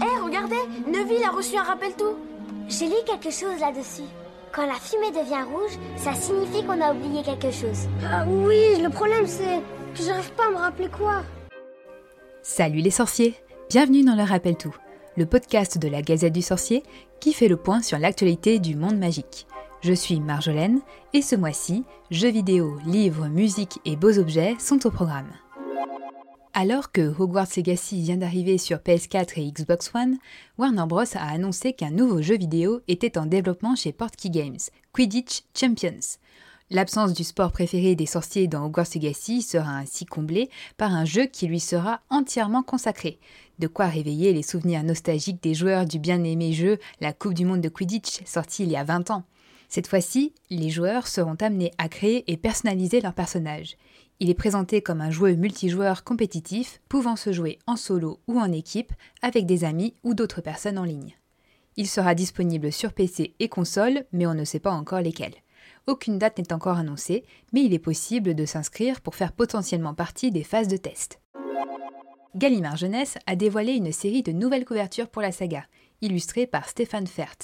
Hé, regardez Neville a reçu un rappel tout J'ai lu quelque chose là-dessus. Quand la fumée devient rouge, ça signifie qu'on a oublié quelque chose. Ah oui, le problème c'est que j'arrive pas à me rappeler quoi. Salut les sorciers Bienvenue dans le Rappel Tout, le podcast de la Gazette du Sorcier qui fait le point sur l'actualité du monde magique. Je suis Marjolaine et ce mois-ci, jeux vidéo, livres, musique et beaux objets sont au programme. Alors que Hogwarts Legacy vient d'arriver sur PS4 et Xbox One, Warner Bros. a annoncé qu'un nouveau jeu vidéo était en développement chez Portkey Games, Quidditch Champions. L'absence du sport préféré des sorciers dans Hogwarts Legacy sera ainsi comblée par un jeu qui lui sera entièrement consacré. De quoi réveiller les souvenirs nostalgiques des joueurs du bien-aimé jeu La Coupe du Monde de Quidditch, sorti il y a 20 ans. Cette fois-ci, les joueurs seront amenés à créer et personnaliser leurs personnages. Il est présenté comme un jeu multijoueur compétitif, pouvant se jouer en solo ou en équipe, avec des amis ou d'autres personnes en ligne. Il sera disponible sur PC et console, mais on ne sait pas encore lesquels. Aucune date n'est encore annoncée, mais il est possible de s'inscrire pour faire potentiellement partie des phases de test. Gallimard Jeunesse a dévoilé une série de nouvelles couvertures pour la saga, illustrées par Stéphane Fert.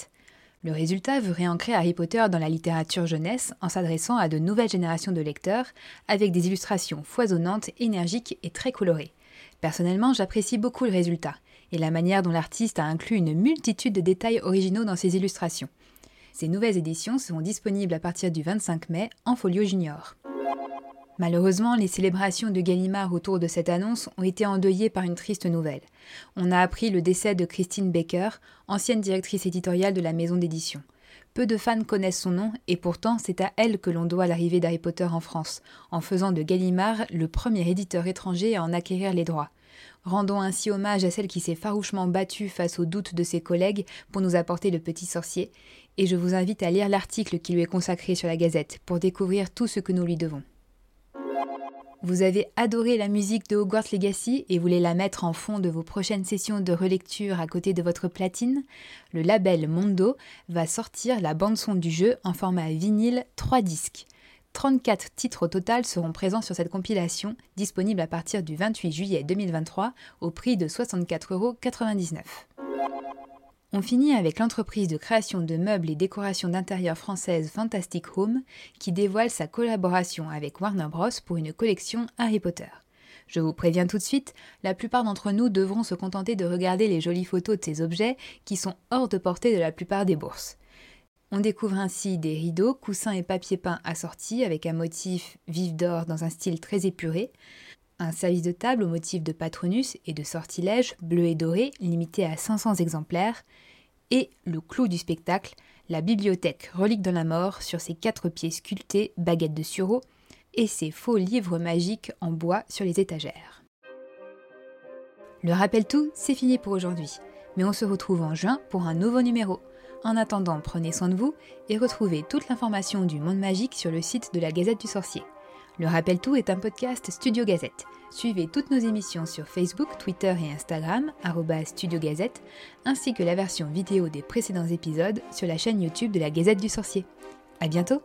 Le résultat veut réancrer Harry Potter dans la littérature jeunesse en s'adressant à de nouvelles générations de lecteurs, avec des illustrations foisonnantes, énergiques et très colorées. Personnellement, j'apprécie beaucoup le résultat, et la manière dont l'artiste a inclus une multitude de détails originaux dans ses illustrations. Ces nouvelles éditions seront disponibles à partir du 25 mai en folio junior. Malheureusement, les célébrations de Gallimard autour de cette annonce ont été endeuillées par une triste nouvelle. On a appris le décès de Christine Baker, ancienne directrice éditoriale de la maison d'édition. Peu de fans connaissent son nom et pourtant c'est à elle que l'on doit l'arrivée d'Harry Potter en France, en faisant de Gallimard le premier éditeur étranger à en acquérir les droits. Rendons ainsi hommage à celle qui s'est farouchement battue face aux doutes de ses collègues pour nous apporter le petit sorcier, et je vous invite à lire l'article qui lui est consacré sur la Gazette pour découvrir tout ce que nous lui devons. Vous avez adoré la musique de Hogwarts Legacy et voulez la mettre en fond de vos prochaines sessions de relecture à côté de votre platine? Le label Mondo va sortir la bande-son du jeu en format vinyle 3 disques. 34 titres au total seront présents sur cette compilation, disponible à partir du 28 juillet 2023 au prix de 64,99€. On finit avec l'entreprise de création de meubles et décorations d'intérieur française Fantastic Home qui dévoile sa collaboration avec Warner Bros pour une collection Harry Potter. Je vous préviens tout de suite, la plupart d'entre nous devront se contenter de regarder les jolies photos de ces objets qui sont hors de portée de la plupart des bourses. On découvre ainsi des rideaux, coussins et papier peint assortis avec un motif vif d'or dans un style très épuré, un service de table au motif de patronus et de sortilège bleu et doré limité à 500 exemplaires, et le clou du spectacle, la bibliothèque Relique de la mort sur ses quatre pieds sculptés, baguettes de sureau, et ses faux livres magiques en bois sur les étagères. Le rappel tout, c'est fini pour aujourd'hui, mais on se retrouve en juin pour un nouveau numéro. En attendant, prenez soin de vous et retrouvez toute l'information du monde magique sur le site de la Gazette du Sorcier. Le Rappel Tout est un podcast Studio Gazette. Suivez toutes nos émissions sur Facebook, Twitter et Instagram, Studio Gazette, ainsi que la version vidéo des précédents épisodes sur la chaîne YouTube de la Gazette du Sorcier. À bientôt!